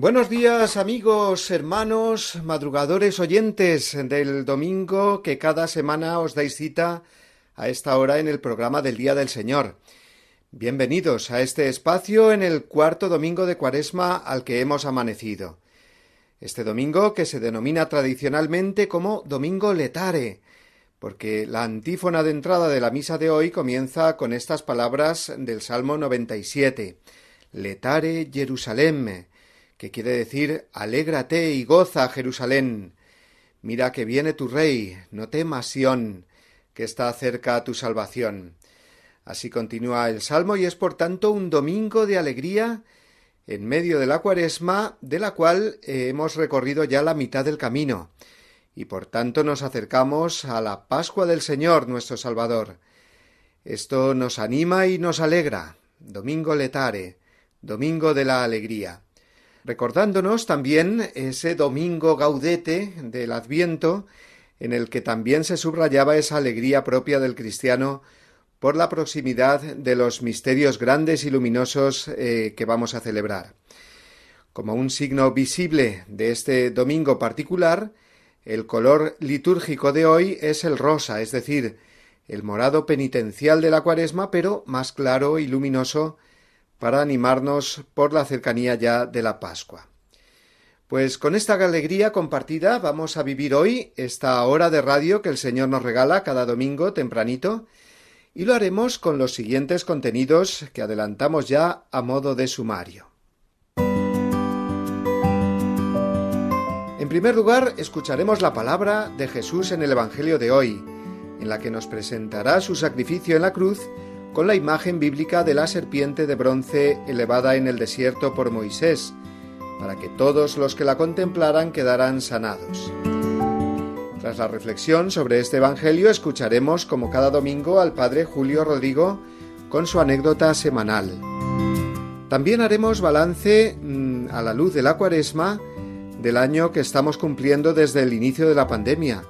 Buenos días amigos, hermanos, madrugadores, oyentes del domingo que cada semana os dais cita a esta hora en el programa del Día del Señor. Bienvenidos a este espacio en el cuarto domingo de Cuaresma al que hemos amanecido. Este domingo que se denomina tradicionalmente como Domingo Letare, porque la antífona de entrada de la misa de hoy comienza con estas palabras del Salmo 97. Letare Jerusalem, que quiere decir Alégrate y goza, Jerusalén. Mira que viene tu rey, no temas, Sión, que está cerca tu salvación. Así continúa el salmo y es por tanto un domingo de alegría en medio de la cuaresma, de la cual eh, hemos recorrido ya la mitad del camino, y por tanto nos acercamos a la Pascua del Señor nuestro Salvador. Esto nos anima y nos alegra. Domingo letare, domingo de la alegría recordándonos también ese domingo gaudete del Adviento, en el que también se subrayaba esa alegría propia del cristiano por la proximidad de los misterios grandes y luminosos eh, que vamos a celebrar. Como un signo visible de este domingo particular, el color litúrgico de hoy es el rosa, es decir, el morado penitencial de la cuaresma, pero más claro y luminoso para animarnos por la cercanía ya de la Pascua. Pues con esta alegría compartida vamos a vivir hoy esta hora de radio que el Señor nos regala cada domingo tempranito y lo haremos con los siguientes contenidos que adelantamos ya a modo de sumario. En primer lugar, escucharemos la palabra de Jesús en el Evangelio de hoy, en la que nos presentará su sacrificio en la cruz con la imagen bíblica de la serpiente de bronce elevada en el desierto por Moisés, para que todos los que la contemplaran quedaran sanados. Tras la reflexión sobre este Evangelio escucharemos como cada domingo al Padre Julio Rodrigo con su anécdota semanal. También haremos balance mm, a la luz de la cuaresma del año que estamos cumpliendo desde el inicio de la pandemia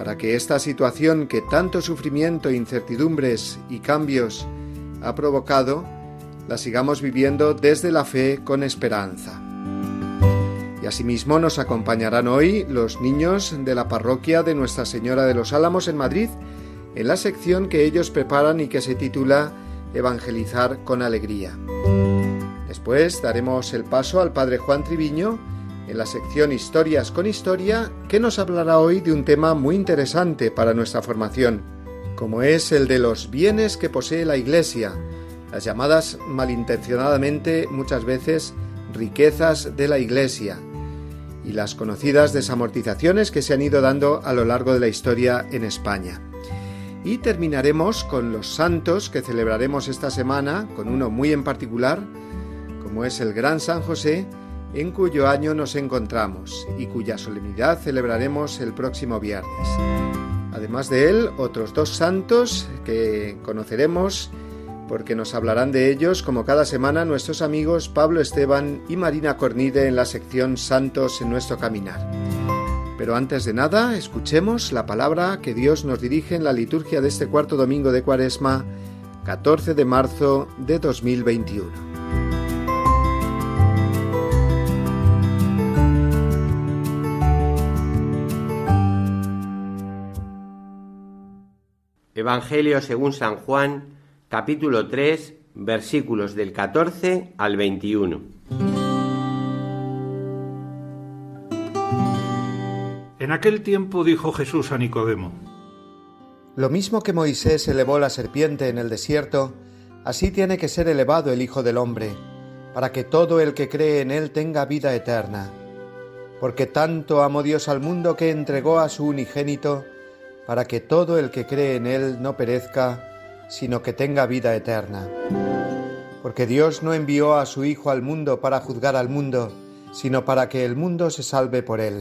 para que esta situación que tanto sufrimiento, incertidumbres y cambios ha provocado, la sigamos viviendo desde la fe con esperanza. Y asimismo nos acompañarán hoy los niños de la parroquia de Nuestra Señora de los Álamos en Madrid, en la sección que ellos preparan y que se titula Evangelizar con Alegría. Después daremos el paso al Padre Juan Triviño, en la sección Historias con Historia, que nos hablará hoy de un tema muy interesante para nuestra formación, como es el de los bienes que posee la Iglesia, las llamadas malintencionadamente muchas veces riquezas de la Iglesia, y las conocidas desamortizaciones que se han ido dando a lo largo de la historia en España. Y terminaremos con los santos que celebraremos esta semana, con uno muy en particular, como es el Gran San José, en cuyo año nos encontramos y cuya solemnidad celebraremos el próximo viernes. Además de él, otros dos santos que conoceremos porque nos hablarán de ellos como cada semana nuestros amigos Pablo Esteban y Marina Cornide en la sección Santos en nuestro caminar. Pero antes de nada, escuchemos la palabra que Dios nos dirige en la liturgia de este cuarto domingo de Cuaresma, 14 de marzo de 2021. Evangelio según San Juan, capítulo 3, versículos del 14 al 21. En aquel tiempo dijo Jesús a Nicodemo, Lo mismo que Moisés elevó la serpiente en el desierto, así tiene que ser elevado el Hijo del Hombre, para que todo el que cree en él tenga vida eterna. Porque tanto amó Dios al mundo que entregó a su unigénito, para que todo el que cree en Él no perezca, sino que tenga vida eterna. Porque Dios no envió a su Hijo al mundo para juzgar al mundo, sino para que el mundo se salve por Él.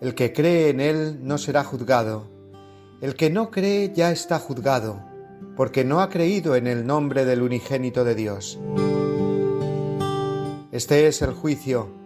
El que cree en Él no será juzgado. El que no cree ya está juzgado, porque no ha creído en el nombre del unigénito de Dios. Este es el juicio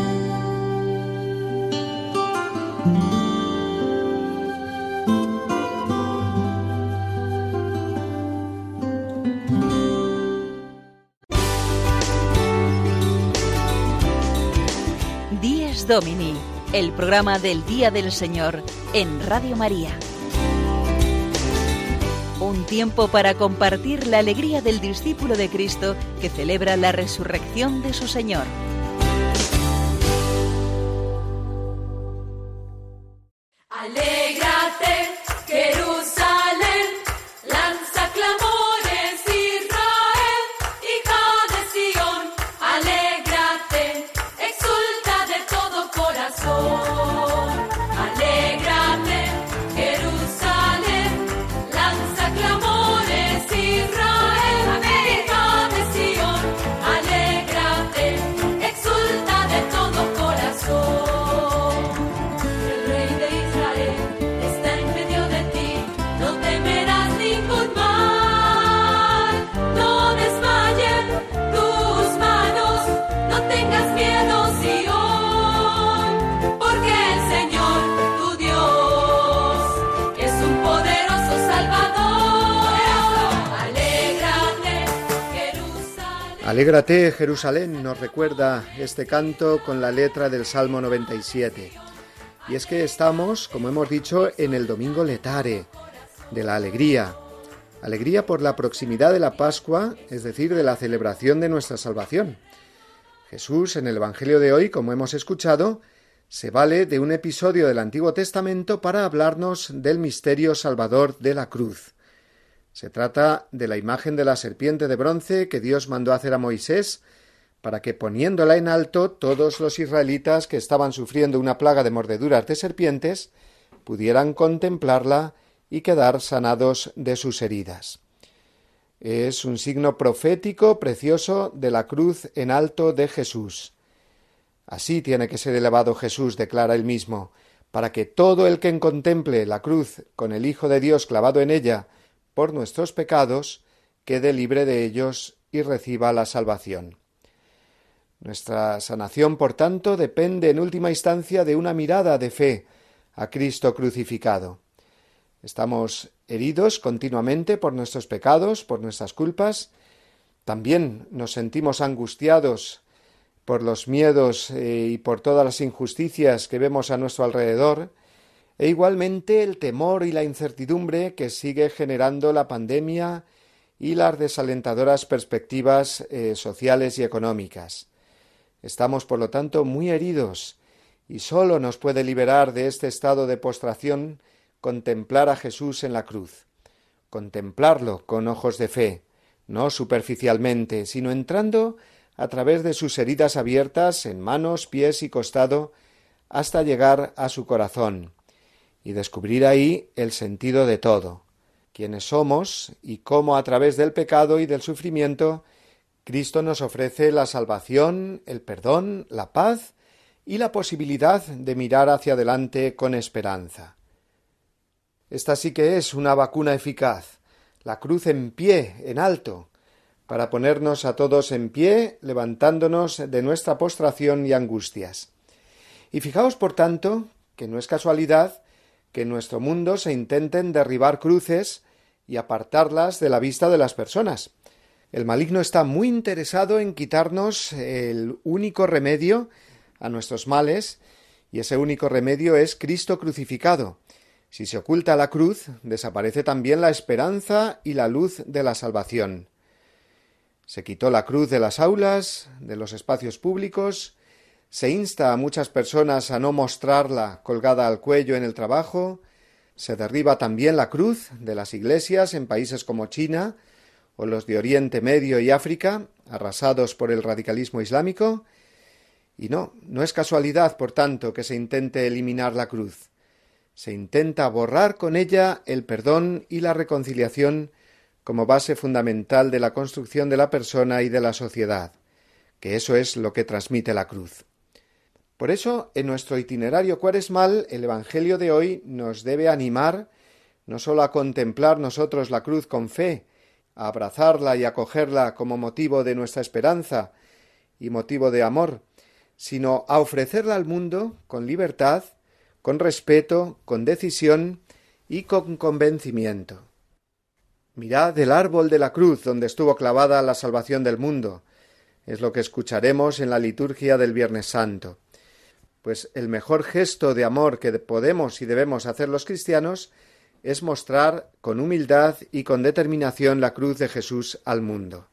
Domini, el programa del Día del Señor en Radio María. Un tiempo para compartir la alegría del discípulo de Cristo que celebra la resurrección de su Señor. Alégrate, Jerusalén, nos recuerda este canto con la letra del Salmo 97. Y es que estamos, como hemos dicho, en el domingo letare, de la alegría. Alegría por la proximidad de la Pascua, es decir, de la celebración de nuestra salvación. Jesús, en el Evangelio de hoy, como hemos escuchado, se vale de un episodio del Antiguo Testamento para hablarnos del misterio salvador de la cruz. Se trata de la imagen de la serpiente de bronce que Dios mandó hacer a Moisés para que poniéndola en alto todos los israelitas que estaban sufriendo una plaga de mordeduras de serpientes pudieran contemplarla y quedar sanados de sus heridas. Es un signo profético precioso de la cruz en alto de Jesús. Así tiene que ser elevado Jesús, declara él mismo, para que todo el que contemple la cruz con el Hijo de Dios clavado en ella por nuestros pecados, quede libre de ellos y reciba la salvación. Nuestra sanación, por tanto, depende en última instancia de una mirada de fe a Cristo crucificado. Estamos heridos continuamente por nuestros pecados, por nuestras culpas, también nos sentimos angustiados por los miedos eh, y por todas las injusticias que vemos a nuestro alrededor, e igualmente el temor y la incertidumbre que sigue generando la pandemia y las desalentadoras perspectivas eh, sociales y económicas. Estamos, por lo tanto, muy heridos, y sólo nos puede liberar de este estado de postración contemplar a Jesús en la cruz, contemplarlo con ojos de fe, no superficialmente, sino entrando a través de sus heridas abiertas en manos, pies y costado, hasta llegar a su corazón, y descubrir ahí el sentido de todo, quiénes somos y cómo a través del pecado y del sufrimiento Cristo nos ofrece la salvación, el perdón, la paz y la posibilidad de mirar hacia adelante con esperanza. Esta sí que es una vacuna eficaz, la cruz en pie, en alto, para ponernos a todos en pie, levantándonos de nuestra postración y angustias. Y fijaos, por tanto, que no es casualidad que en nuestro mundo se intenten derribar cruces y apartarlas de la vista de las personas. El maligno está muy interesado en quitarnos el único remedio a nuestros males, y ese único remedio es Cristo crucificado. Si se oculta la cruz, desaparece también la esperanza y la luz de la salvación. Se quitó la cruz de las aulas, de los espacios públicos, se insta a muchas personas a no mostrarla colgada al cuello en el trabajo, se derriba también la cruz de las iglesias en países como China o los de Oriente Medio y África, arrasados por el radicalismo islámico, y no, no es casualidad, por tanto, que se intente eliminar la cruz. Se intenta borrar con ella el perdón y la reconciliación como base fundamental de la construcción de la persona y de la sociedad, que eso es lo que transmite la cruz. Por eso, en nuestro itinerario cuaresmal, el Evangelio de hoy nos debe animar no sólo a contemplar nosotros la cruz con fe, a abrazarla y acogerla como motivo de nuestra esperanza y motivo de amor, sino a ofrecerla al mundo con libertad, con respeto, con decisión y con convencimiento. Mirad el árbol de la cruz donde estuvo clavada la salvación del mundo. Es lo que escucharemos en la liturgia del Viernes Santo. Pues el mejor gesto de amor que podemos y debemos hacer los cristianos es mostrar con humildad y con determinación la cruz de Jesús al mundo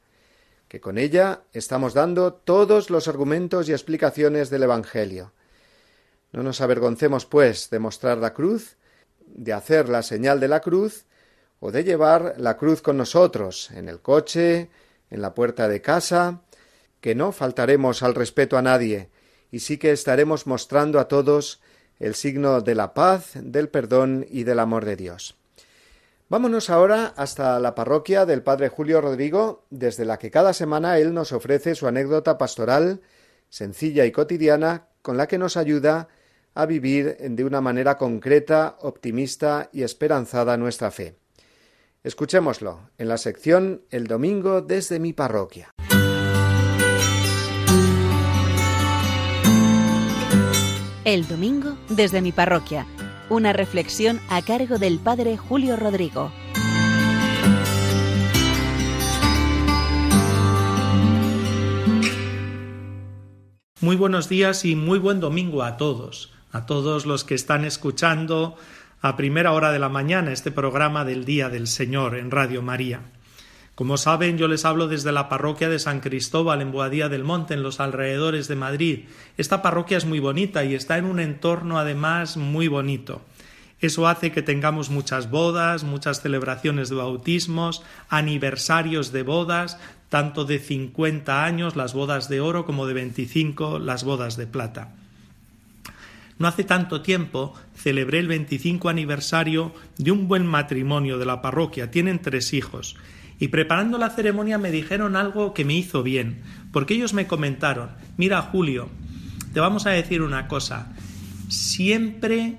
que con ella estamos dando todos los argumentos y explicaciones del Evangelio. No nos avergoncemos, pues, de mostrar la cruz, de hacer la señal de la cruz, o de llevar la cruz con nosotros, en el coche, en la puerta de casa, que no faltaremos al respeto a nadie, y sí que estaremos mostrando a todos el signo de la paz, del perdón y del amor de Dios. Vámonos ahora hasta la parroquia del Padre Julio Rodrigo, desde la que cada semana él nos ofrece su anécdota pastoral, sencilla y cotidiana, con la que nos ayuda a vivir de una manera concreta, optimista y esperanzada nuestra fe. Escuchémoslo en la sección El domingo desde mi parroquia. El domingo desde mi parroquia una reflexión a cargo del Padre Julio Rodrigo. Muy buenos días y muy buen domingo a todos, a todos los que están escuchando a primera hora de la mañana este programa del Día del Señor en Radio María. Como saben, yo les hablo desde la parroquia de San Cristóbal en Boadía del Monte, en los alrededores de Madrid. Esta parroquia es muy bonita y está en un entorno además muy bonito. Eso hace que tengamos muchas bodas, muchas celebraciones de bautismos, aniversarios de bodas, tanto de 50 años, las bodas de oro, como de 25, las bodas de plata. No hace tanto tiempo celebré el 25 aniversario de un buen matrimonio de la parroquia. Tienen tres hijos y preparando la ceremonia me dijeron algo que me hizo bien, porque ellos me comentaron, mira Julio, te vamos a decir una cosa, siempre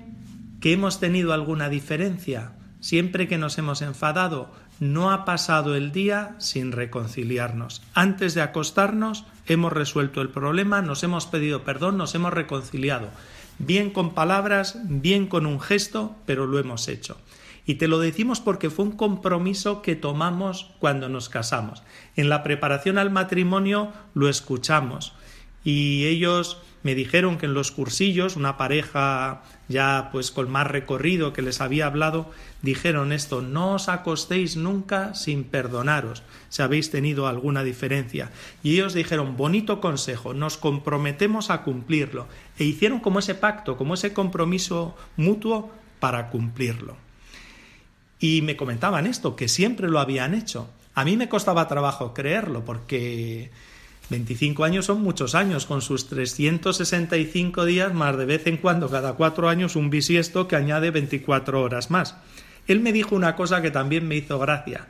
que hemos tenido alguna diferencia, siempre que nos hemos enfadado, no ha pasado el día sin reconciliarnos. Antes de acostarnos hemos resuelto el problema, nos hemos pedido perdón, nos hemos reconciliado. Bien con palabras, bien con un gesto, pero lo hemos hecho. Y te lo decimos porque fue un compromiso que tomamos cuando nos casamos. En la preparación al matrimonio lo escuchamos y ellos me dijeron que en los cursillos, una pareja ya pues con más recorrido que les había hablado, dijeron esto, no os acostéis nunca sin perdonaros si habéis tenido alguna diferencia. Y ellos dijeron, bonito consejo, nos comprometemos a cumplirlo. E hicieron como ese pacto, como ese compromiso mutuo para cumplirlo. Y me comentaban esto, que siempre lo habían hecho. A mí me costaba trabajo creerlo, porque 25 años son muchos años, con sus 365 días más de vez en cuando, cada cuatro años, un bisiesto que añade 24 horas más. Él me dijo una cosa que también me hizo gracia,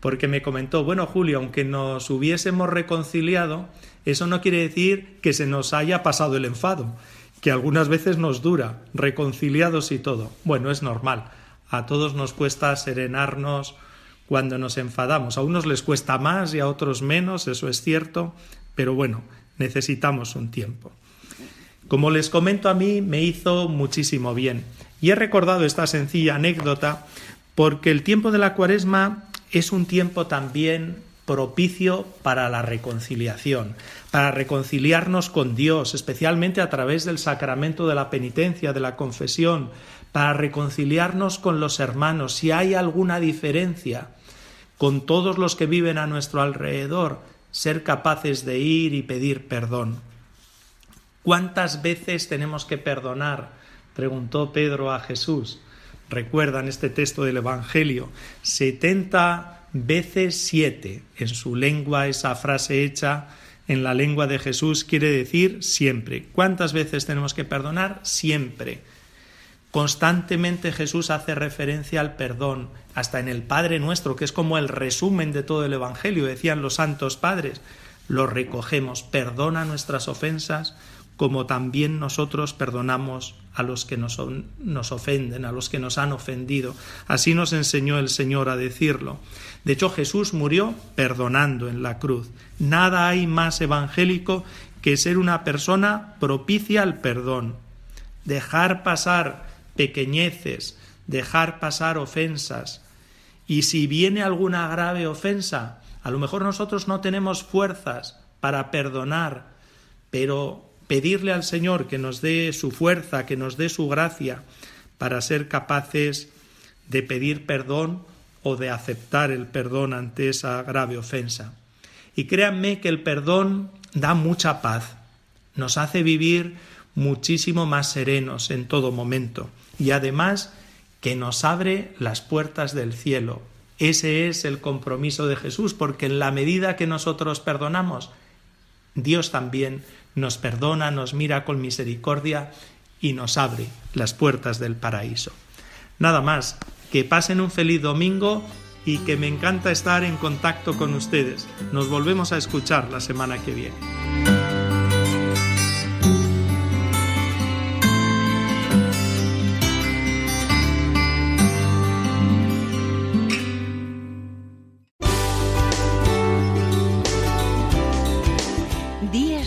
porque me comentó, bueno Julio, aunque nos hubiésemos reconciliado, eso no quiere decir que se nos haya pasado el enfado, que algunas veces nos dura, reconciliados y todo. Bueno, es normal a todos nos cuesta serenarnos cuando nos enfadamos. A unos les cuesta más y a otros menos, eso es cierto, pero bueno, necesitamos un tiempo. Como les comento a mí, me hizo muchísimo bien. Y he recordado esta sencilla anécdota porque el tiempo de la cuaresma es un tiempo también propicio para la reconciliación, para reconciliarnos con Dios, especialmente a través del sacramento de la penitencia, de la confesión, para reconciliarnos con los hermanos, si hay alguna diferencia con todos los que viven a nuestro alrededor, ser capaces de ir y pedir perdón. ¿Cuántas veces tenemos que perdonar? preguntó Pedro a Jesús. Recuerdan este texto del Evangelio. Setenta veces siete. En su lengua esa frase hecha en la lengua de Jesús quiere decir siempre. ¿Cuántas veces tenemos que perdonar? Siempre. Constantemente Jesús hace referencia al perdón, hasta en el Padre nuestro, que es como el resumen de todo el Evangelio, decían los santos padres. Lo recogemos, perdona nuestras ofensas, como también nosotros perdonamos a los que nos, nos, ofenden, a los que nos han ofendido. Así nos enseñó el Señor a decirlo. De hecho, Jesús murió perdonando en la cruz. Nada hay más evangélico que ser una persona propicia al perdón, dejar pasar pequeñeces, dejar pasar ofensas. Y si viene alguna grave ofensa, a lo mejor nosotros no tenemos fuerzas para perdonar, pero pedirle al Señor que nos dé su fuerza, que nos dé su gracia para ser capaces de pedir perdón o de aceptar el perdón ante esa grave ofensa. Y créanme que el perdón da mucha paz, nos hace vivir muchísimo más serenos en todo momento y además que nos abre las puertas del cielo. Ese es el compromiso de Jesús, porque en la medida que nosotros perdonamos, Dios también nos perdona, nos mira con misericordia y nos abre las puertas del paraíso. Nada más, que pasen un feliz domingo y que me encanta estar en contacto con ustedes. Nos volvemos a escuchar la semana que viene.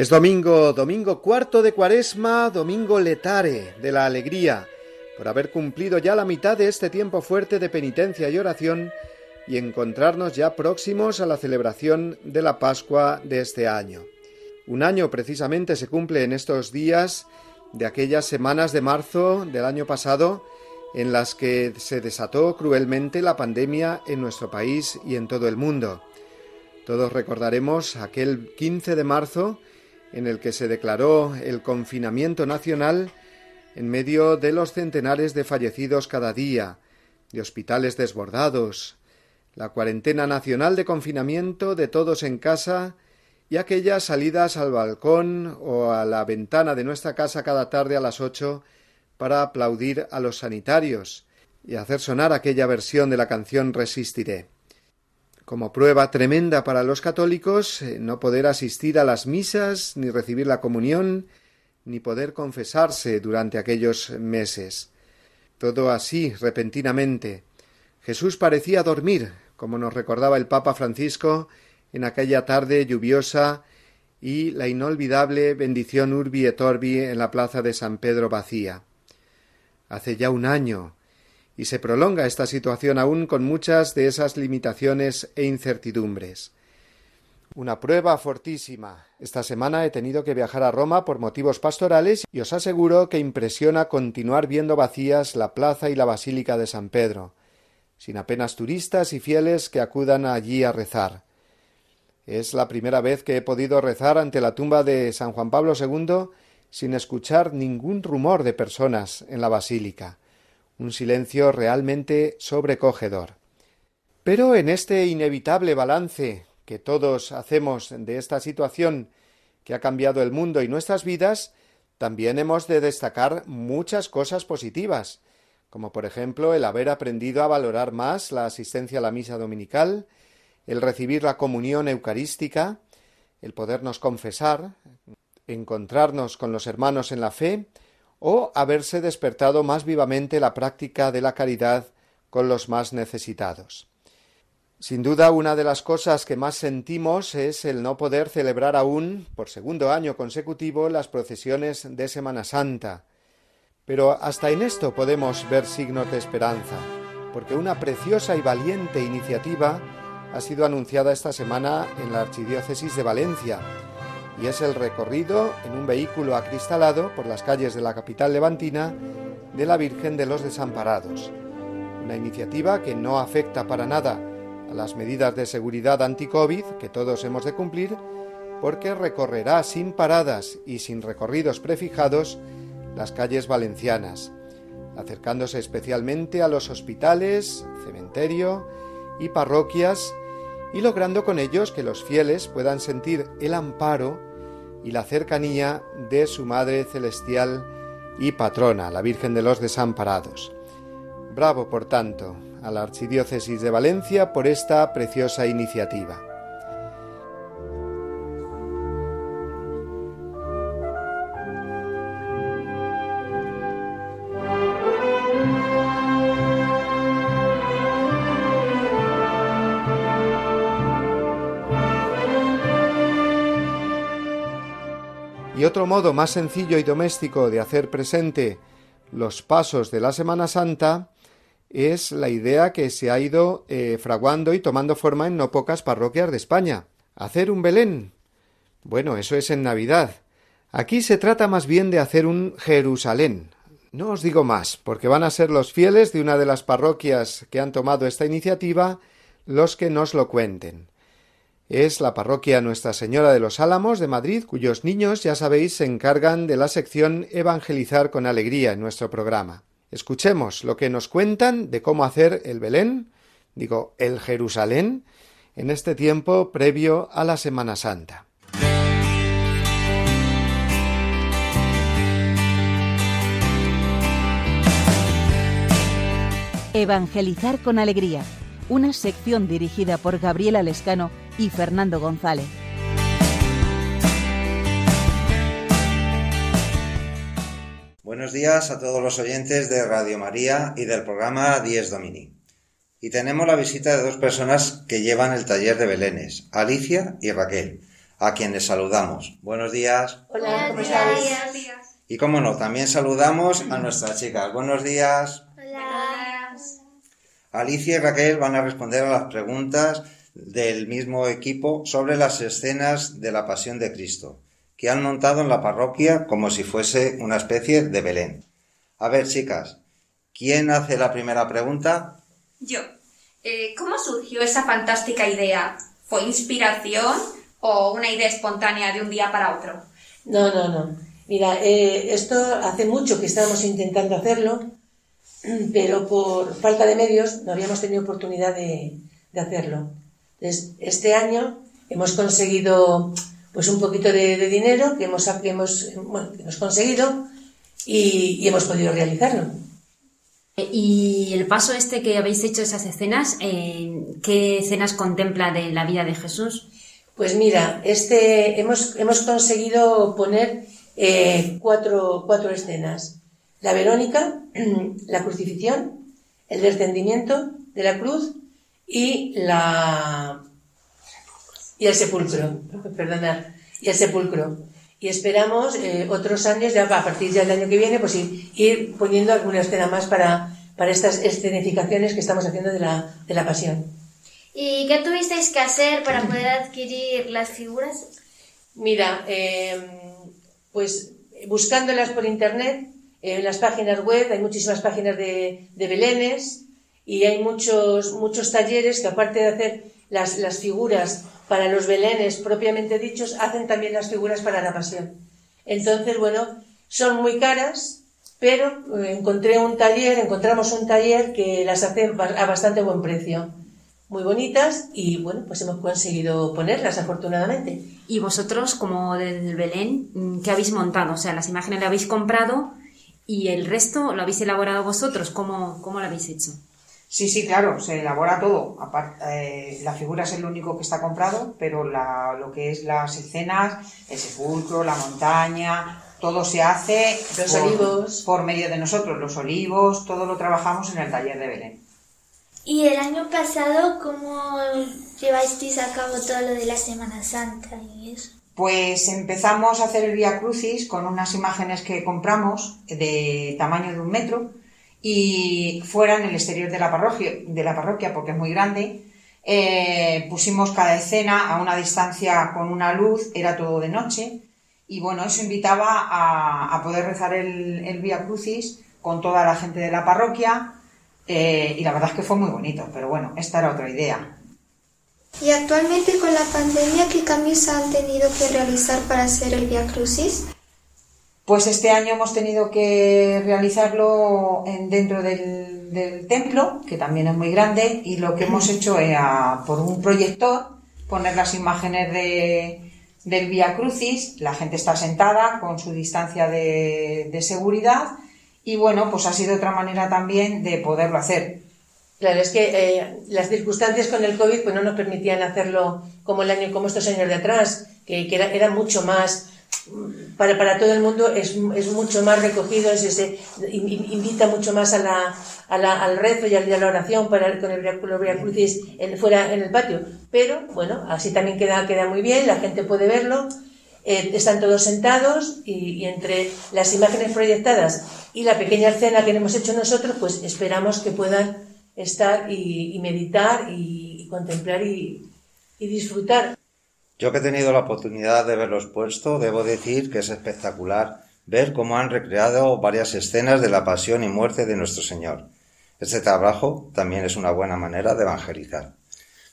Es domingo, domingo cuarto de cuaresma, domingo letare de la alegría, por haber cumplido ya la mitad de este tiempo fuerte de penitencia y oración y encontrarnos ya próximos a la celebración de la Pascua de este año. Un año precisamente se cumple en estos días de aquellas semanas de marzo del año pasado en las que se desató cruelmente la pandemia en nuestro país y en todo el mundo. Todos recordaremos aquel 15 de marzo en el que se declaró el confinamiento nacional en medio de los centenares de fallecidos cada día, de hospitales desbordados, la cuarentena nacional de confinamiento de todos en casa y aquellas salidas al balcón o a la ventana de nuestra casa cada tarde a las ocho para aplaudir a los sanitarios y hacer sonar aquella versión de la canción Resistiré como prueba tremenda para los católicos eh, no poder asistir a las misas, ni recibir la comunión, ni poder confesarse durante aquellos meses. Todo así, repentinamente. Jesús parecía dormir, como nos recordaba el Papa Francisco en aquella tarde lluviosa y la inolvidable bendición Urbi et Orbi en la plaza de San Pedro vacía. Hace ya un año y se prolonga esta situación aún con muchas de esas limitaciones e incertidumbres. Una prueba fortísima. Esta semana he tenido que viajar a Roma por motivos pastorales y os aseguro que impresiona continuar viendo vacías la plaza y la basílica de San Pedro. sin apenas turistas y fieles que acudan allí a rezar. Es la primera vez que he podido rezar ante la tumba de San Juan Pablo II sin escuchar ningún rumor de personas en la basílica, un silencio realmente sobrecogedor. Pero en este inevitable balance que todos hacemos de esta situación que ha cambiado el mundo y nuestras vidas, también hemos de destacar muchas cosas positivas, como por ejemplo el haber aprendido a valorar más la asistencia a la misa dominical, el recibir la comunión eucarística, el podernos confesar, encontrarnos con los hermanos en la fe, o haberse despertado más vivamente la práctica de la caridad con los más necesitados. Sin duda, una de las cosas que más sentimos es el no poder celebrar aún, por segundo año consecutivo, las procesiones de Semana Santa. Pero hasta en esto podemos ver signos de esperanza, porque una preciosa y valiente iniciativa ha sido anunciada esta semana en la Archidiócesis de Valencia, y es el recorrido en un vehículo acristalado por las calles de la capital levantina de la Virgen de los Desamparados. Una iniciativa que no afecta para nada a las medidas de seguridad anti-COVID que todos hemos de cumplir, porque recorrerá sin paradas y sin recorridos prefijados las calles valencianas, acercándose especialmente a los hospitales, cementerio y parroquias y logrando con ellos que los fieles puedan sentir el amparo y la cercanía de su Madre Celestial y patrona, la Virgen de los Desamparados. Bravo, por tanto, a la Archidiócesis de Valencia por esta preciosa iniciativa. Y otro modo más sencillo y doméstico de hacer presente los pasos de la Semana Santa es la idea que se ha ido eh, fraguando y tomando forma en no pocas parroquias de España. Hacer un Belén. Bueno, eso es en Navidad. Aquí se trata más bien de hacer un Jerusalén. No os digo más, porque van a ser los fieles de una de las parroquias que han tomado esta iniciativa los que nos lo cuenten es la parroquia Nuestra Señora de los Álamos de Madrid, cuyos niños, ya sabéis, se encargan de la sección Evangelizar con Alegría en nuestro programa. Escuchemos lo que nos cuentan de cómo hacer el Belén, digo, el Jerusalén, en este tiempo previo a la Semana Santa. Evangelizar con Alegría una sección dirigida por Gabriela Lescano y Fernando González. Buenos días a todos los oyentes de Radio María y del programa Dies Domini. Y tenemos la visita de dos personas que llevan el taller de Belénes, Alicia y Raquel, a quienes saludamos. Buenos días. Hola, ¿cómo estás? Y cómo no, también saludamos a nuestras chicas. Buenos días. Alicia y Raquel van a responder a las preguntas del mismo equipo sobre las escenas de la Pasión de Cristo, que han montado en la parroquia como si fuese una especie de Belén. A ver, chicas, ¿quién hace la primera pregunta? Yo. Eh, ¿Cómo surgió esa fantástica idea? ¿Fue inspiración o una idea espontánea de un día para otro? No, no, no. Mira, eh, esto hace mucho que estábamos intentando hacerlo pero por falta de medios no habíamos tenido oportunidad de, hacerlo. Este año hemos conseguido pues un poquito de, dinero que hemos, hemos, conseguido y, hemos podido realizarlo. Y el paso este que habéis hecho esas escenas, eh, ¿qué escenas contempla de la vida de Jesús? Pues mira, este hemos, hemos conseguido poner eh, cuatro, cuatro escenas la Verónica, la crucifixión, el descendimiento de la cruz y la y el sepulcro, perdona, y el sepulcro. Y esperamos eh, otros años, ya a partir del año que viene, pues ir, poniendo alguna escena más para, para estas escenificaciones que estamos haciendo de la, de la pasión. ¿Y qué tuvisteis que hacer para poder adquirir las figuras? Mira, em, pues buscándolas por internet, en las páginas web hay muchísimas páginas de, de Belenes y hay muchos, muchos talleres que aparte de hacer las, las figuras para los belenes propiamente dichos, hacen también las figuras para la pasión. Entonces, bueno, son muy caras, pero eh, encontré un taller, encontramos un taller que las hace a bastante buen precio. Muy bonitas y bueno, pues hemos conseguido ponerlas afortunadamente. Y vosotros, como del Belén, ¿qué habéis montado? O sea, las imágenes las habéis comprado y el resto lo habéis elaborado vosotros. ¿Cómo, cómo lo habéis hecho? Sí, sí, claro, se elabora todo. Eh, la figura es el único que está comprado, pero lo que es las escenas, el sepulcro, la montaña, todo se hace los por, olivos. por medio de nosotros, los olivos, todo lo trabajamos en el taller de Belén. ¿Y el año pasado cómo llevasteis a cabo todo lo de la Semana Santa y eso? Pues empezamos a hacer el Via Crucis con unas imágenes que compramos de tamaño de un metro y fuera en el exterior de la parroquia, porque es muy grande. Eh, pusimos cada escena a una distancia con una luz, era todo de noche y bueno, eso invitaba a, poder rezar el, el Via Crucis con toda la gente de la parroquia eh, y la verdad es que fue muy bonito, pero bueno, esta era otra idea. ¿Y actualmente con la pandemia qué cambios han tenido que realizar para hacer el Via Crucis? Pues este año hemos tenido que realizarlo en, dentro del, del, templo, que también es muy grande, y lo que hemos hecho es por un proyector poner las imágenes de, del Vía Crucis, la gente está sentada con su distancia de, seguridad y bueno, pues ha sido otra manera también de poderlo hacer. Claro, es que eh, las circunstancias con el COVID pues no nos permitían hacerlo como el año, como estos años de atrás, que, era, era mucho más para, para todo el mundo es, es mucho más recogido, es invita mucho más a la, a la, al rezo y a la oración para, con el Via Crucis en, fuera en el patio. Pero bueno, así también queda, queda muy bien, la gente puede verlo. Eh, están todos sentados y, entre las imágenes proyectadas y la pequeña escena que hemos hecho nosotros, pues esperamos que puedan estar y, meditar y contemplar y, disfrutar. Yo que he tenido la oportunidad de verlos puesto, debo decir que es espectacular ver cómo han recreado varias escenas de la pasión y muerte de nuestro Señor. Este trabajo también es una buena manera de evangelizar.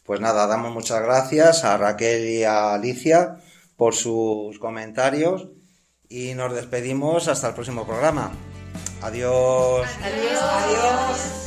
Pues nada, damos muchas gracias a Raquel y a Alicia por sus comentarios y nos despedimos hasta el próximo programa. Adiós. Adiós. Adiós.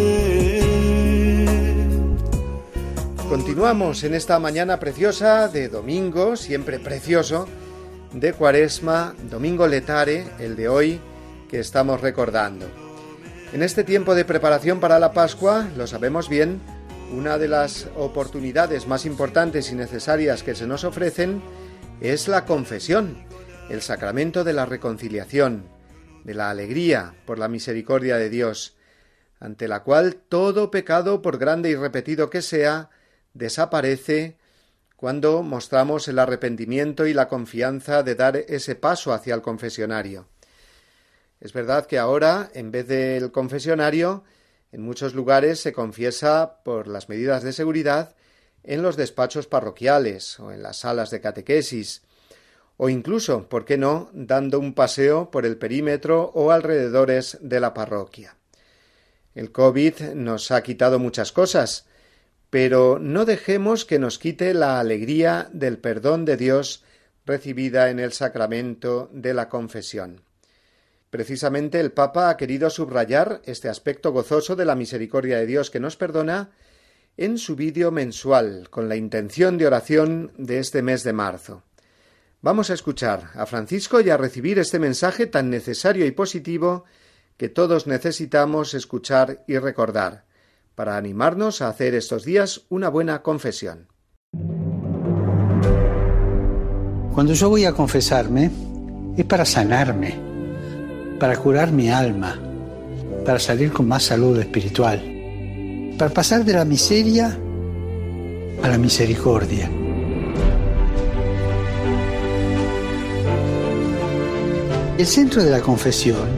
esta mañana preciosa de domingo, siempre precioso, de Cuaresma, Domingo Letare, el de hoy que estamos recordando. En este tiempo de preparación para la Pascua, lo sabemos bien, una de las oportunidades más importantes y necesarias que se nos ofrecen es la confesión, el sacramento de la reconciliación, de la alegría por la misericordia de Dios, ante la cual todo pecado, por grande y repetido que sea, desaparece cuando mostramos el arrepentimiento y la confianza de dar ese paso hacia el confesionario. Es verdad que ahora, en vez del confesionario, en muchos lugares se confiesa por las medidas de seguridad en los despachos parroquiales o en las salas de catequesis, o incluso, ¿por qué no?, dando un paseo por el perímetro o alrededores de la parroquia. El COVID nos ha quitado muchas cosas, pero no dejemos que nos quite la alegría del perdón de Dios recibida en el sacramento de la confesión. Precisamente el Papa ha querido subrayar este aspecto gozoso de la misericordia de Dios que nos perdona en su vídeo mensual con la intención de oración de este mes de marzo. Vamos a escuchar a Francisco y a recibir este mensaje tan necesario y positivo que todos necesitamos escuchar y recordar para animarnos a hacer estos días una buena confesión. Cuando yo voy a confesarme es para sanarme, para curar mi alma, para salir con más salud espiritual, para pasar de la miseria a la misericordia. El centro de la confesión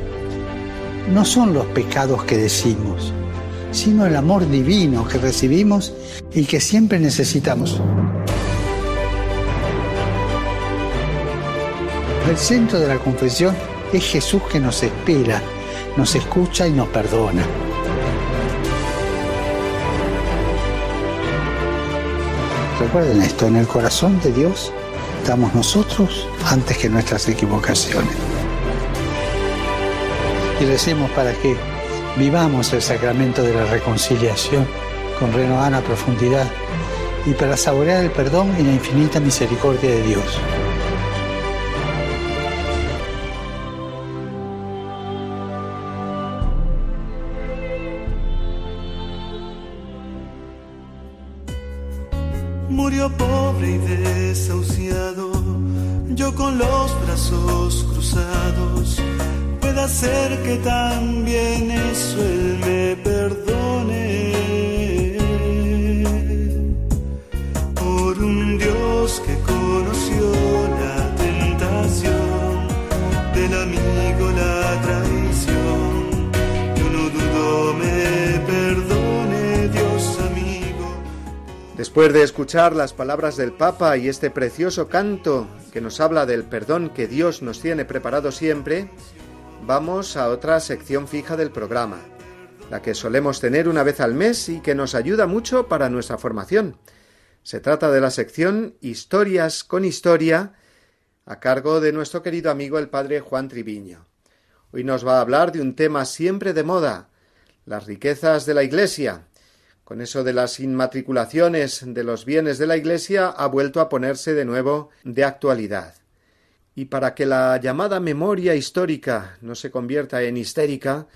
no son los pecados que decimos, sino el amor divino que recibimos y que siempre necesitamos. El centro de la confesión es Jesús que nos espera, nos escucha y nos perdona. Recuerden esto, en el corazón de Dios estamos nosotros antes que nuestras equivocaciones. Y recemos para que vivamos el sacramento de la reconciliación con renovada profundidad y para saborear el perdón y la infinita misericordia de Dios. Ser que también eso él me perdone. Por un Dios que conoció la tentación del amigo, la traición, yo no dudo me perdone Dios amigo. Después de escuchar las palabras del Papa y este precioso canto que nos habla del perdón que Dios nos tiene preparado siempre, vamos a otra sección fija del programa, la que solemos tener una vez al mes y que nos ayuda mucho para nuestra formación. Se trata de la sección Historias con Historia, a cargo de nuestro querido amigo el padre Juan Triviño. Hoy nos va a hablar de un tema siempre de moda, las riquezas de la Iglesia. Con eso de las inmatriculaciones de los bienes de la Iglesia ha vuelto a ponerse de nuevo de actualidad. Y para que la llamada memoria histórica no se convierta en histérica,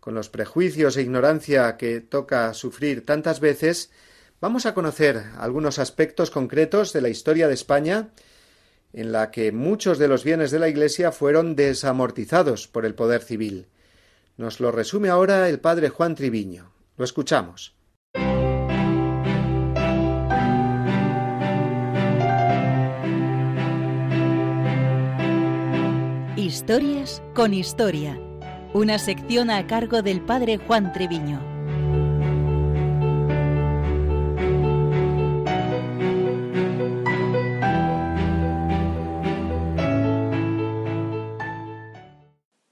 con los prejuicios e ignorancia que toca sufrir tantas veces, vamos a conocer algunos aspectos concretos de la historia de España en la que muchos de los bienes de la Iglesia fueron desamortizados por el poder civil. Nos lo resume ahora el padre Juan Triviño. Lo escuchamos. Historias con Historia, una sección a cargo del padre Juan Treviño.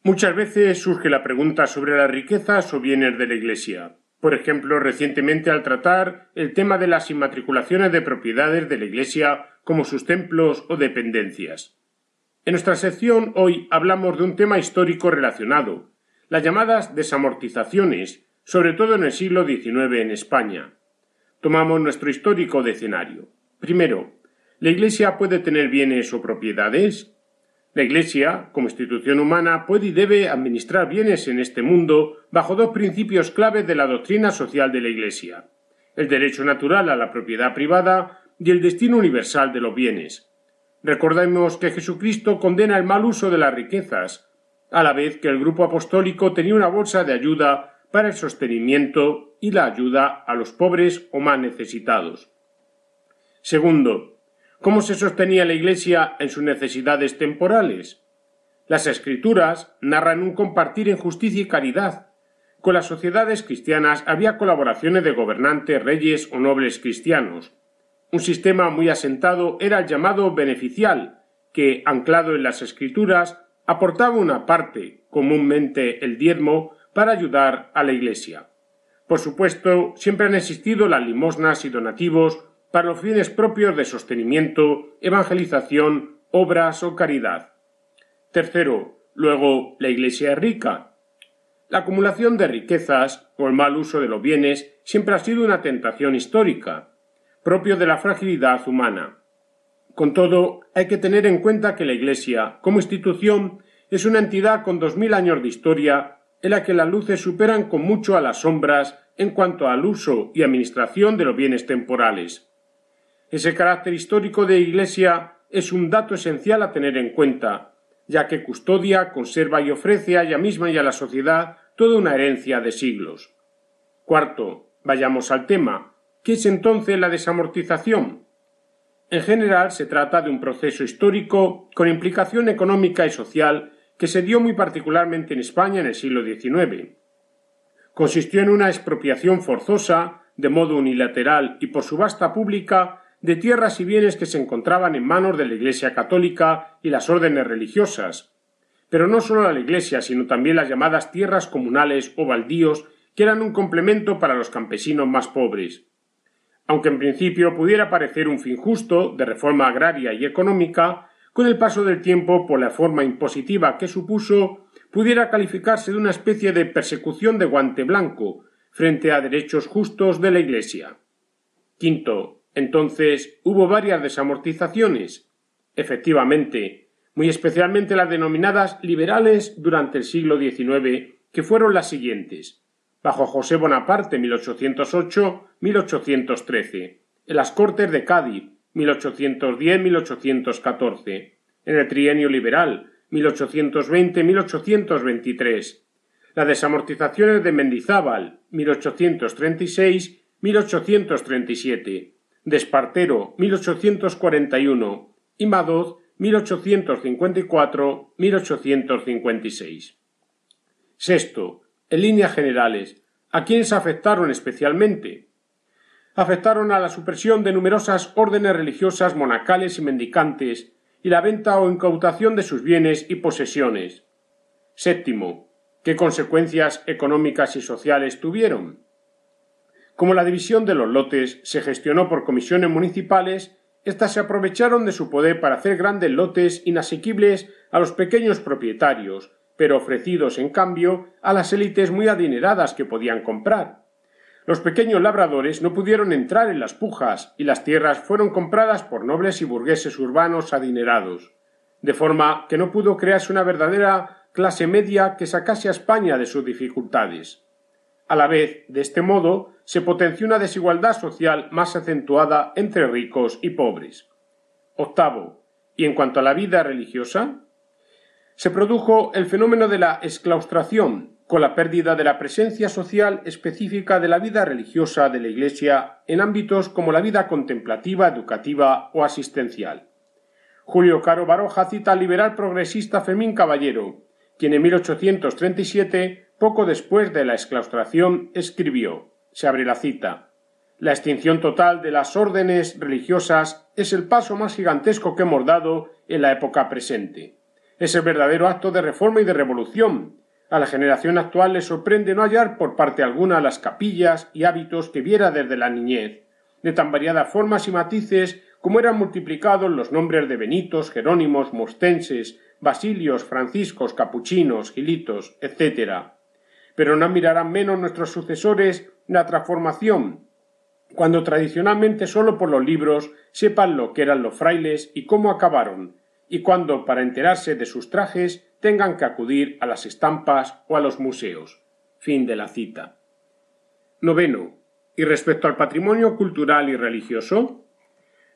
Muchas veces surge la pregunta sobre las riquezas o bienes de la Iglesia. Por ejemplo, recientemente al tratar el tema de las inmatriculaciones de propiedades de la Iglesia como sus templos o dependencias. En nuestra sección hoy hablamos de un tema histórico relacionado, las llamadas desamortizaciones, sobre todo en el siglo XIX en España. Tomamos nuestro histórico escenario. Primero, ¿la Iglesia puede tener bienes o propiedades? La Iglesia, como institución humana, puede y debe administrar bienes en este mundo bajo dos principios claves de la doctrina social de la Iglesia el derecho natural a la propiedad privada y el destino universal de los bienes. Recordemos que Jesucristo condena el mal uso de las riquezas, a la vez que el grupo apostólico tenía una bolsa de ayuda para el sostenimiento y la ayuda a los pobres o más necesitados. Segundo, ¿cómo se sostenía la Iglesia en sus necesidades temporales? Las Escrituras narran un compartir en justicia y caridad. Con las sociedades cristianas había colaboraciones de gobernantes, reyes o nobles cristianos. Un sistema muy asentado era el llamado beneficial, que, anclado en las escrituras, aportaba una parte, comúnmente el diezmo, para ayudar a la Iglesia. Por supuesto, siempre han existido las limosnas y donativos para los fines propios de sostenimiento, evangelización, obras o caridad. Tercero, luego, la Iglesia es rica. La acumulación de riquezas o el mal uso de los bienes siempre ha sido una tentación histórica, propio de la fragilidad humana. Con todo, hay que tener en cuenta que la Iglesia, como institución, es una entidad con dos mil años de historia en la que las luces superan con mucho a las sombras en cuanto al uso y administración de los bienes temporales. Ese carácter histórico de Iglesia es un dato esencial a tener en cuenta, ya que custodia, conserva y ofrece a ella misma y a la sociedad toda una herencia de siglos. Cuarto, vayamos al tema. ¿Qué es entonces la desamortización? En general se trata de un proceso histórico con implicación económica y social que se dio muy particularmente en España en el siglo XIX. Consistió en una expropiación forzosa, de modo unilateral y por subasta pública, de tierras y bienes que se encontraban en manos de la Iglesia católica y las órdenes religiosas. Pero no solo la Iglesia, sino también las llamadas tierras comunales o baldíos, que eran un complemento para los campesinos más pobres. Aunque en principio pudiera parecer un fin justo, de reforma agraria y económica, con el paso del tiempo, por la forma impositiva que supuso, pudiera calificarse de una especie de persecución de guante blanco frente a derechos justos de la Iglesia. Quinto, entonces hubo varias desamortizaciones. Efectivamente, muy especialmente las denominadas liberales durante el siglo XIX, que fueron las siguientes. Bajo José Bonaparte 1808-1813, en las Cortes de Cádiz 1810-1814, en el trienio liberal 1820-1823, las desamortizaciones de Mendizábal 1836-1837, de Espartero 1841 y Madoz 1854-1856. Sexto, en líneas generales, ¿a quiénes afectaron especialmente? afectaron a la supresión de numerosas órdenes religiosas monacales y mendicantes y la venta o incautación de sus bienes y posesiones. Séptimo, ¿qué consecuencias económicas y sociales tuvieron? Como la división de los lotes se gestionó por comisiones municipales, éstas se aprovecharon de su poder para hacer grandes lotes inasequibles a los pequeños propietarios, pero ofrecidos en cambio a las élites muy adineradas que podían comprar. Los pequeños labradores no pudieron entrar en las pujas y las tierras fueron compradas por nobles y burgueses urbanos adinerados, de forma que no pudo crearse una verdadera clase media que sacase a España de sus dificultades. A la vez, de este modo, se potenció una desigualdad social más acentuada entre ricos y pobres. Octavo. Y en cuanto a la vida religiosa, se produjo el fenómeno de la exclaustración, con la pérdida de la presencia social específica de la vida religiosa de la Iglesia en ámbitos como la vida contemplativa, educativa o asistencial. Julio Caro Baroja cita al liberal progresista Fermín Caballero, quien en 1837, poco después de la exclaustración, escribió, se abre la cita, la extinción total de las órdenes religiosas es el paso más gigantesco que hemos dado en la época presente. Es el verdadero acto de reforma y de revolución, a la generación actual le sorprende no hallar por parte alguna las capillas y hábitos que viera desde la niñez, de tan variadas formas y matices como eran multiplicados los nombres de Benitos, Jerónimos, Mostenses, Basilios, Franciscos, Capuchinos, Gilitos, etc. Pero no mirarán menos nuestros sucesores la transformación, cuando tradicionalmente sólo por los libros sepan lo que eran los frailes y cómo acabaron, y cuando, para enterarse de sus trajes, tengan que acudir a las estampas o a los museos. Fin de la cita. Noveno. Y respecto al patrimonio cultural y religioso,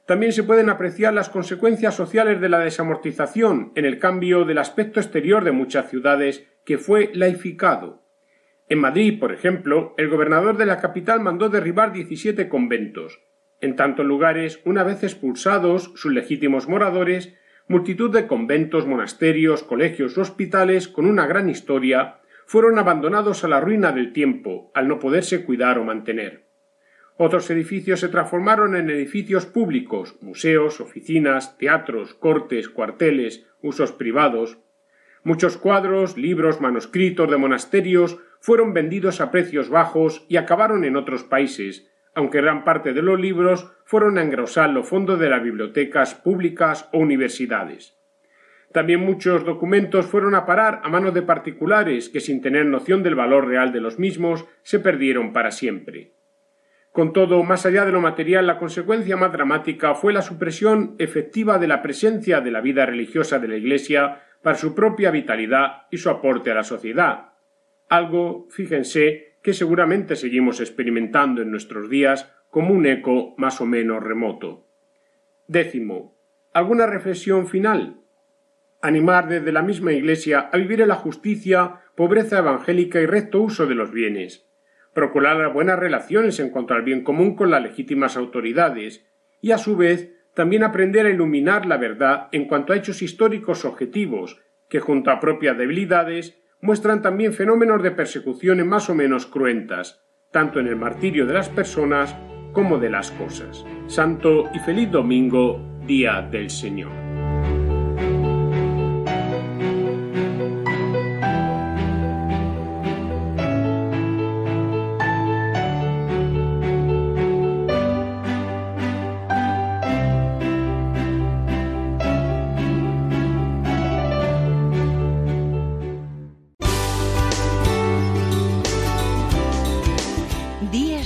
también se pueden apreciar las consecuencias sociales de la desamortización en el cambio del aspecto exterior de muchas ciudades que fue laificado. En Madrid, por ejemplo, el gobernador de la capital mandó derribar 17 conventos. En tantos lugares, una vez expulsados sus legítimos moradores, multitud de conventos, monasterios, colegios, hospitales con una gran historia fueron abandonados a la ruina del tiempo al no poderse cuidar o mantener. Otros edificios se transformaron en edificios públicos, museos, oficinas, teatros, cortes, cuarteles, usos privados. Muchos cuadros, libros, manuscritos de monasterios fueron vendidos a precios bajos y acabaron en otros países, aunque gran parte de los libros fueron a engrosar los fondos de las bibliotecas públicas o universidades. También muchos documentos fueron a parar a manos de particulares que sin tener noción del valor real de los mismos se perdieron para siempre. Con todo, más allá de lo material, la consecuencia más dramática fue la supresión efectiva de la presencia de la vida religiosa de la Iglesia para su propia vitalidad y su aporte a la sociedad. Algo, fíjense, que seguramente seguimos experimentando en nuestros días como un eco más o menos remoto. Décimo. ¿Alguna reflexión final? Animar desde la misma Iglesia a vivir en la justicia, pobreza evangélica y recto uso de los bienes procurar las buenas relaciones en cuanto al bien común con las legítimas autoridades y, a su vez, también aprender a iluminar la verdad en cuanto a hechos históricos objetivos que, junto a propias debilidades, muestran también fenómenos de persecuciones más o menos cruentas, tanto en el martirio de las personas como de las cosas. Santo y feliz domingo, Día del Señor.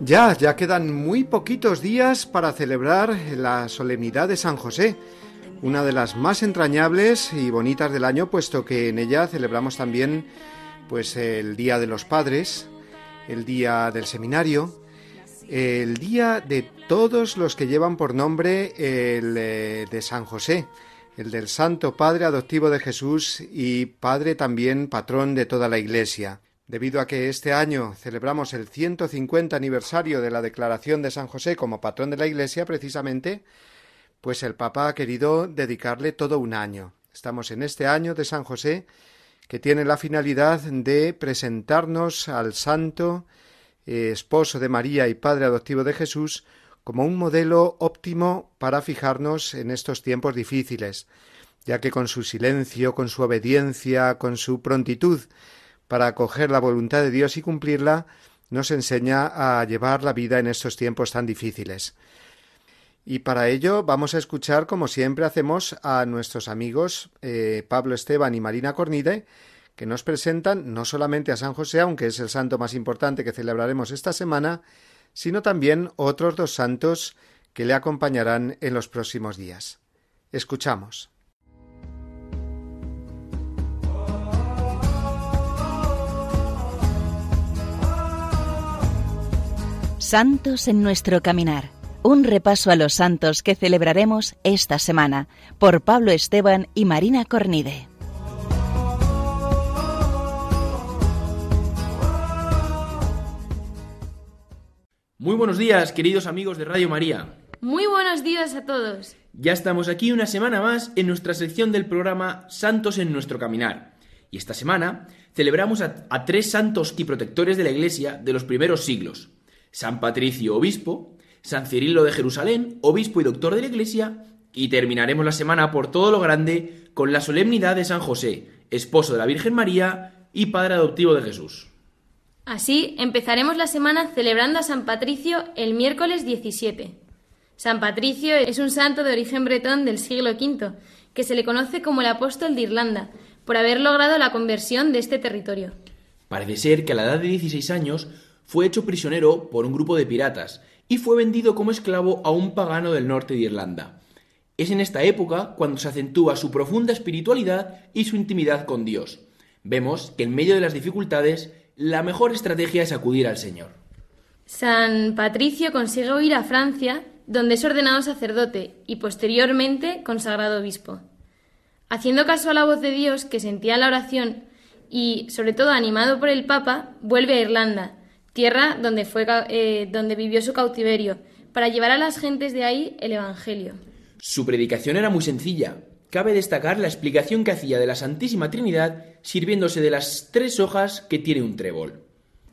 Ya, ya quedan muy poquitos días para celebrar la solemnidad de San José, una de las más entrañables y bonitas del año, puesto que en ella celebramos también pues el Día de los Padres, el Día del Seminario, el Día de todos los que llevan por nombre el eh, de San José, el del Santo Padre adoptivo de Jesús y Padre también patrón de toda la Iglesia. Debido a que este año celebramos el 150 aniversario de la declaración de San José como patrón de la Iglesia, precisamente, pues el Papa ha querido dedicarle todo un año. Estamos en este año de San José que tiene la finalidad de presentarnos al santo eh, esposo de María y padre adoptivo de Jesús como un modelo óptimo para fijarnos en estos tiempos difíciles, ya que con su silencio, con su obediencia, con su prontitud para acoger la voluntad de Dios y cumplirla, nos enseña a llevar la vida en estos tiempos tan difíciles. Y para ello vamos a escuchar, como siempre hacemos, a nuestros amigos eh, Pablo Esteban y Marina Cornide, que nos presentan no solamente a San José, aunque es el santo más importante que celebraremos esta semana, sino también otros dos santos que le acompañarán en los próximos días. Escuchamos. Santos en nuestro caminar. Un repaso a los santos que celebraremos esta semana por Pablo Esteban y Marina Cornide. Muy buenos días, queridos amigos de Radio María. Muy buenos días a todos. Ya estamos aquí una semana más en nuestra sección del programa Santos en nuestro caminar. Y esta semana celebramos a, a tres santos y protectores de la Iglesia de los primeros siglos. San Patricio, obispo, San Cirilo de Jerusalén, obispo y doctor de la Iglesia, y terminaremos la semana por todo lo grande con la solemnidad de San José, esposo de la Virgen María y padre adoptivo de Jesús. Así empezaremos la semana celebrando a San Patricio el miércoles 17. San Patricio es un santo de origen bretón del siglo V, que se le conoce como el apóstol de Irlanda, por haber logrado la conversión de este territorio. Parece ser que a la edad de 16 años fue hecho prisionero por un grupo de piratas y fue vendido como esclavo a un pagano del norte de Irlanda. Es en esta época cuando se acentúa su profunda espiritualidad y su intimidad con Dios. Vemos que en medio de las dificultades, la mejor estrategia es acudir al Señor. San Patricio consigue huir a Francia, donde es ordenado sacerdote y posteriormente consagrado obispo. Haciendo caso a la voz de Dios que sentía la oración y, sobre todo, animado por el Papa, vuelve a Irlanda, tierra donde, fue, eh, donde vivió su cautiverio, para llevar a las gentes de ahí el Evangelio. Su predicación era muy sencilla. Cabe destacar la explicación que hacía de la Santísima Trinidad sirviéndose de las tres hojas que tiene un trébol.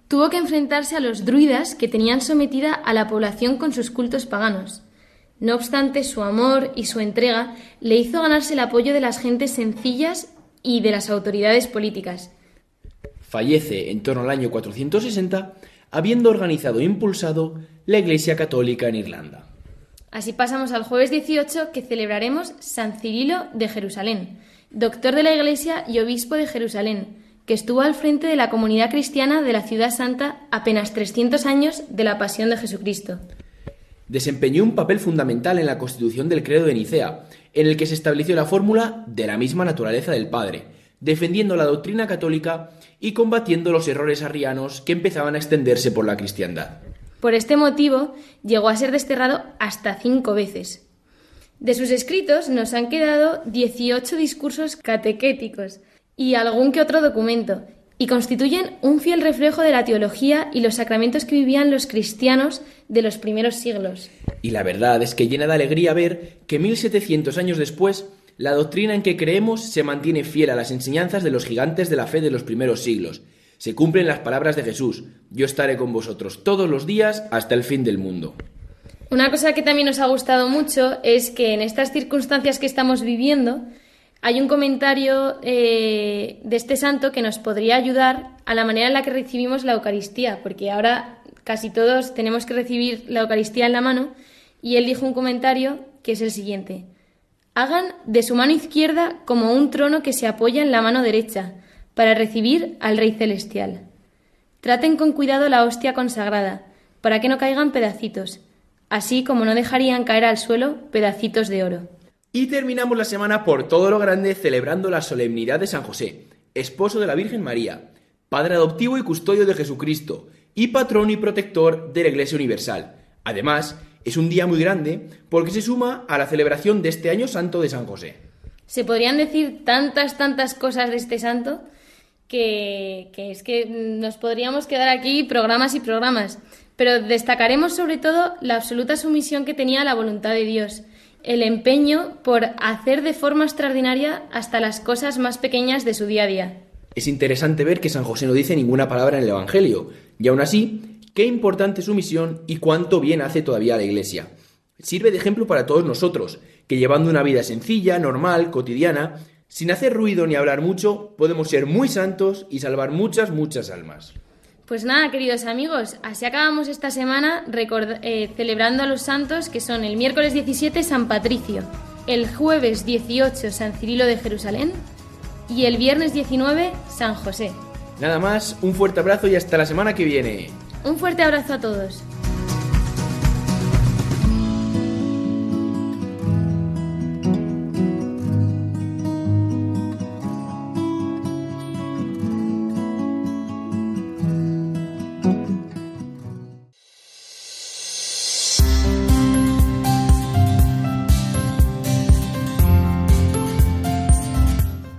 Tuvo que enfrentarse a los druidas que tenían sometida a la población con sus cultos paganos. No obstante, su amor y su entrega le hizo ganarse el apoyo de las gentes sencillas y de las autoridades políticas. Fallece en torno al año 460, habiendo organizado e impulsado la Iglesia Católica en Irlanda. Así pasamos al jueves 18 que celebraremos San Cirilo de Jerusalén, doctor de la Iglesia y obispo de Jerusalén, que estuvo al frente de la comunidad cristiana de la ciudad santa apenas 300 años de la pasión de Jesucristo. Desempeñó un papel fundamental en la constitución del credo de Nicea, en el que se estableció la fórmula de la misma naturaleza del Padre, defendiendo la doctrina católica y combatiendo los errores arrianos que empezaban a extenderse por la cristiandad. Por este motivo, llegó a ser desterrado hasta cinco veces. De sus escritos nos han quedado 18 discursos catequéticos y algún que otro documento, y constituyen un fiel reflejo de la teología y los sacramentos que vivían los cristianos de los primeros siglos. Y la verdad es que llena de alegría ver que 1700 años después la doctrina en que creemos se mantiene fiel a las enseñanzas de los gigantes de la fe de los primeros siglos. Se cumplen las palabras de Jesús, yo estaré con vosotros todos los días hasta el fin del mundo. Una cosa que también nos ha gustado mucho es que en estas circunstancias que estamos viviendo hay un comentario eh, de este santo que nos podría ayudar a la manera en la que recibimos la Eucaristía, porque ahora casi todos tenemos que recibir la Eucaristía en la mano, y él dijo un comentario que es el siguiente. Hagan de su mano izquierda como un trono que se apoya en la mano derecha, para recibir al Rey Celestial. Traten con cuidado la hostia consagrada, para que no caigan pedacitos, así como no dejarían caer al suelo pedacitos de oro. Y terminamos la semana por todo lo grande celebrando la solemnidad de San José, esposo de la Virgen María, padre adoptivo y custodio de Jesucristo, y patrón y protector de la Iglesia Universal. Además, es un día muy grande porque se suma a la celebración de este año santo de San José. Se podrían decir tantas, tantas cosas de este santo que, es que nos podríamos quedar aquí programas y programas. Pero destacaremos sobre todo la absoluta sumisión que tenía a la voluntad de Dios, el empeño por hacer de forma extraordinaria hasta las cosas más pequeñas de su día a día. Es interesante ver que San José no dice ninguna palabra en el Evangelio, y aún así qué importante su misión y cuánto bien hace todavía la Iglesia. Sirve de ejemplo para todos nosotros, que llevando una vida sencilla, normal, cotidiana, sin hacer ruido ni hablar mucho, podemos ser muy santos y salvar muchas, muchas almas. Pues nada, queridos amigos, así acabamos esta semana eh, celebrando a los santos que son el miércoles 17 San Patricio, el jueves 18 San Cirilo de Jerusalén, Y el viernes 19, San José. Nada más, un fuerte abrazo y hasta la semana que viene. Un fuerte abrazo a todos.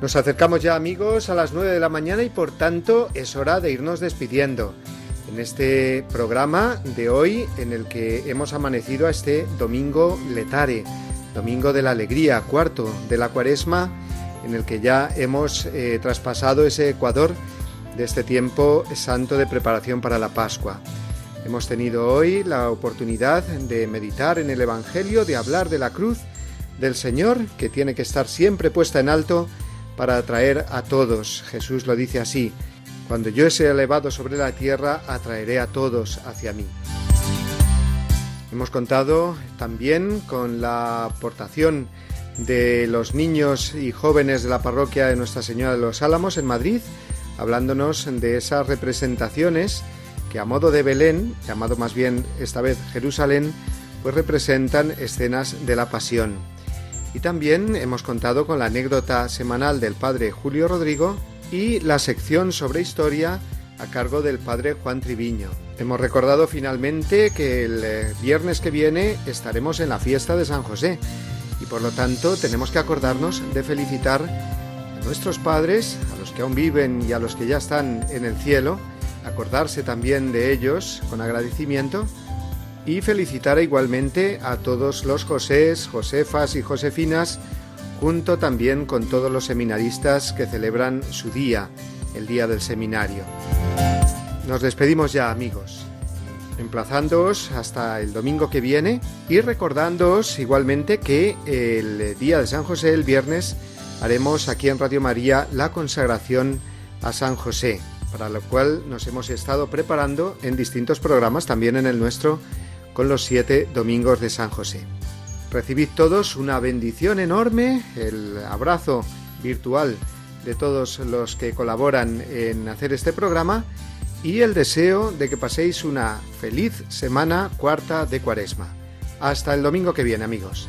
Nos acercamos ya amigos a las 9 de la mañana y por tanto es hora de irnos despidiendo en este programa de hoy en el que hemos amanecido a este domingo letare, domingo de la alegría, cuarto de la cuaresma, en el que ya hemos eh, traspasado ese ecuador de este tiempo santo de preparación para la Pascua. Hemos tenido hoy la oportunidad de meditar en el Evangelio, de hablar de la cruz del Señor, que tiene que estar siempre puesta en alto para atraer a todos. Jesús lo dice así, cuando yo sea elevado sobre la tierra, atraeré a todos hacia mí. Hemos contado también con la aportación de los niños y jóvenes de la parroquia de Nuestra Señora de los Álamos en Madrid, hablándonos de esas representaciones que a modo de Belén, llamado más bien esta vez Jerusalén, pues representan escenas de la pasión. Y también hemos contado con la anécdota semanal del padre Julio Rodrigo y la sección sobre historia a cargo del padre Juan Triviño. Hemos recordado finalmente que el eh, viernes que viene estaremos en la fiesta de San José y por lo tanto tenemos que acordarnos de felicitar a nuestros padres, a los que aún viven y a los que ya están en el cielo, acordarse también de ellos con agradecimiento y felicitar igualmente a todos los Josés, Josefas y Josefinas, junto también con todos los seminaristas que celebran su día, el día del seminario. Nos despedimos ya amigos, emplazándoos hasta el domingo que viene y recordándoos igualmente que el día de San José, el viernes, haremos aquí en Radio María la consagración a San José, para lo cual nos hemos estado preparando en distintos programas, también en el nuestro, con los siete domingos de San José. Recibid todos una bendición enorme, el abrazo virtual de todos los que colaboran en hacer este programa y el deseo de que paséis una feliz semana cuarta de cuaresma. Hasta el domingo que viene amigos.